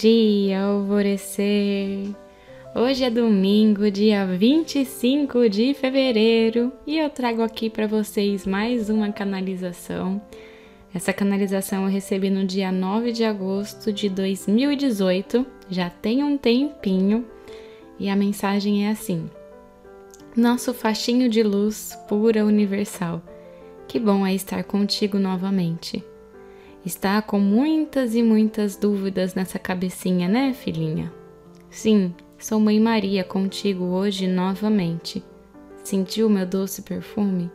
dia, alvorecer. Hoje é domingo, dia 25 de fevereiro, e eu trago aqui para vocês mais uma canalização. Essa canalização eu recebi no dia 9 de agosto de 2018, já tem um tempinho, e a mensagem é assim: Nosso faixinho de luz pura universal. Que bom é estar contigo novamente. Está com muitas e muitas dúvidas nessa cabecinha, né, filhinha? Sim, sou Mãe Maria contigo hoje novamente. Sentiu meu doce perfume?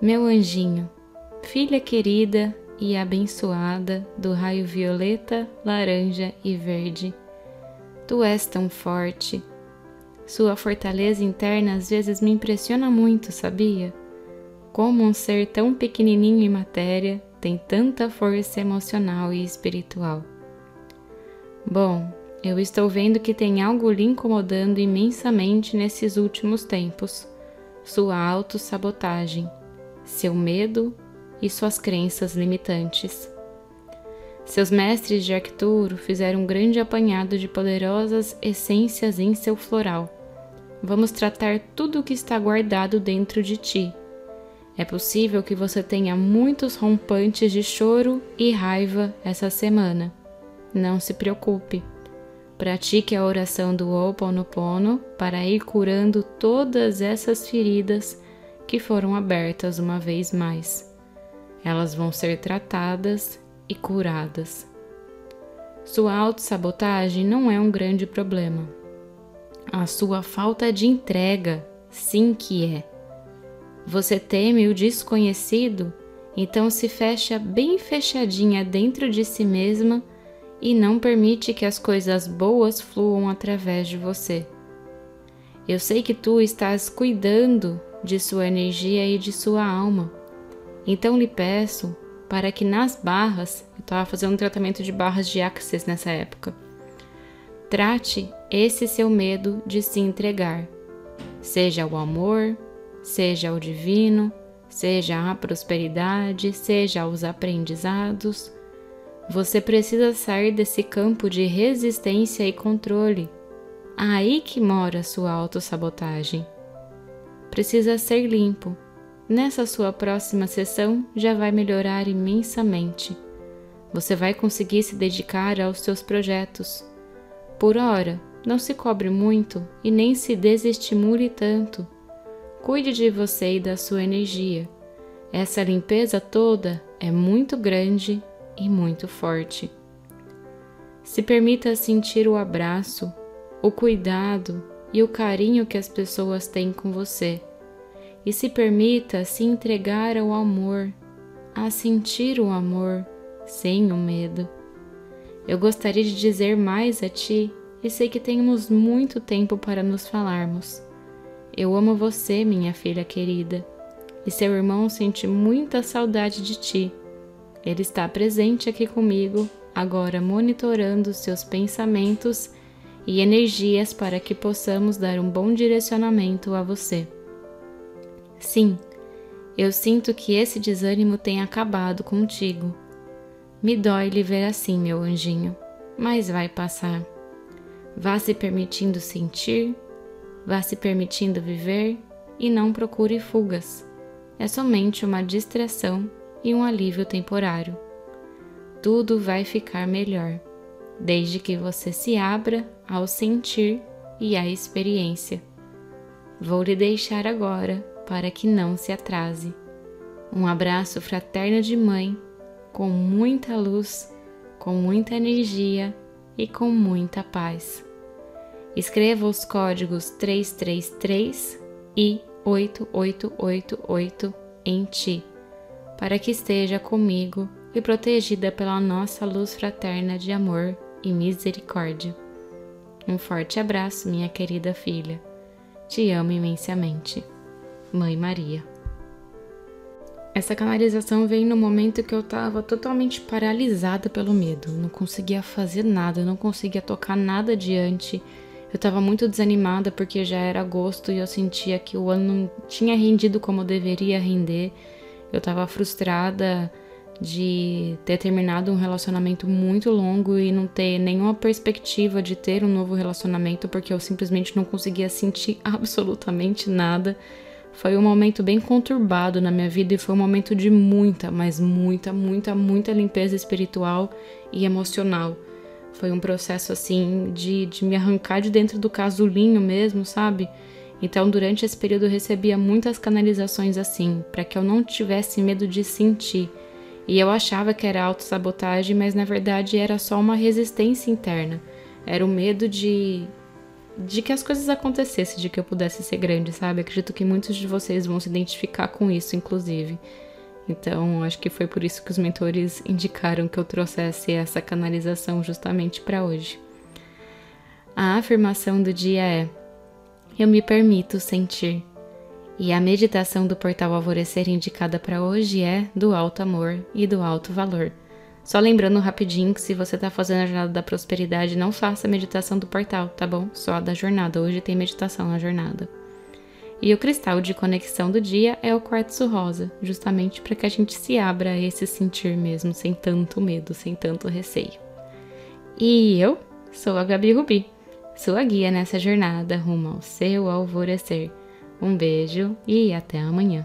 Meu anjinho, filha querida e abençoada do raio violeta, laranja e verde, tu és tão forte. Sua fortaleza interna às vezes me impressiona muito, sabia? Como um ser tão pequenininho em matéria tem tanta força emocional e espiritual. Bom, eu estou vendo que tem algo lhe incomodando imensamente nesses últimos tempos: sua autossabotagem, seu medo e suas crenças limitantes. Seus mestres de Arcturo fizeram um grande apanhado de poderosas essências em seu floral. Vamos tratar tudo o que está guardado dentro de ti é possível que você tenha muitos rompantes de choro e raiva essa semana. Não se preocupe. Pratique a oração do Ho Oponopono para ir curando todas essas feridas que foram abertas uma vez mais. Elas vão ser tratadas e curadas. Sua autossabotagem não é um grande problema. A sua falta de entrega, sim que é. Você teme o desconhecido? Então se fecha bem fechadinha dentro de si mesma e não permite que as coisas boas fluam através de você. Eu sei que tu estás cuidando de sua energia e de sua alma. Então lhe peço para que nas barras, eu estava fazendo um tratamento de barras de Axis nessa época, trate esse seu medo de se entregar, seja o amor, seja o divino, seja a prosperidade, seja os aprendizados. Você precisa sair desse campo de resistência e controle. Aí que mora sua autossabotagem. Precisa ser limpo. Nessa sua próxima sessão já vai melhorar imensamente. Você vai conseguir se dedicar aos seus projetos. Por hora, não se cobre muito e nem se desestimule tanto. Cuide de você e da sua energia. Essa limpeza toda é muito grande e muito forte. Se permita sentir o abraço, o cuidado e o carinho que as pessoas têm com você. E se permita se entregar ao amor, a sentir o amor sem o medo. Eu gostaria de dizer mais a ti e sei que temos muito tempo para nos falarmos. Eu amo você, minha filha querida, e seu irmão sente muita saudade de ti. Ele está presente aqui comigo, agora monitorando seus pensamentos e energias para que possamos dar um bom direcionamento a você. Sim, eu sinto que esse desânimo tem acabado contigo. Me dói lhe ver assim, meu anjinho, mas vai passar. Vá se permitindo sentir Vá se permitindo viver e não procure fugas. É somente uma distração e um alívio temporário. Tudo vai ficar melhor, desde que você se abra ao sentir e à experiência. Vou lhe deixar agora para que não se atrase. Um abraço fraterno de mãe, com muita luz, com muita energia e com muita paz. Escreva os códigos 333 e 8888 em ti, para que esteja comigo e protegida pela nossa luz fraterna de amor e misericórdia. Um forte abraço, minha querida filha. Te amo imensamente. Mãe Maria. Essa canalização veio no momento que eu estava totalmente paralisada pelo medo. Não conseguia fazer nada, não conseguia tocar nada adiante. Eu estava muito desanimada porque já era agosto e eu sentia que o ano não tinha rendido como deveria render. Eu estava frustrada de ter terminado um relacionamento muito longo e não ter nenhuma perspectiva de ter um novo relacionamento porque eu simplesmente não conseguia sentir absolutamente nada. Foi um momento bem conturbado na minha vida e foi um momento de muita, mas muita, muita, muita limpeza espiritual e emocional. Foi um processo assim de, de me arrancar de dentro do casulinho mesmo, sabe? Então, durante esse período, eu recebia muitas canalizações assim, para que eu não tivesse medo de sentir e eu achava que era autossabotagem, mas na verdade era só uma resistência interna. Era o medo de de que as coisas acontecessem, de que eu pudesse ser grande, sabe? Acredito que muitos de vocês vão se identificar com isso, inclusive. Então, acho que foi por isso que os mentores indicaram que eu trouxesse essa canalização justamente para hoje. A afirmação do dia é: Eu me permito sentir. E a meditação do portal Alvorecer indicada para hoje é do alto amor e do alto valor. Só lembrando rapidinho que se você está fazendo a jornada da prosperidade, não faça a meditação do portal, tá bom? Só a da jornada. Hoje tem meditação na jornada. E o cristal de conexão do dia é o quartzo rosa, justamente para que a gente se abra a esse sentir mesmo, sem tanto medo, sem tanto receio. E eu sou a Gabi Rubi, sua guia nessa jornada rumo ao seu alvorecer. Um beijo e até amanhã.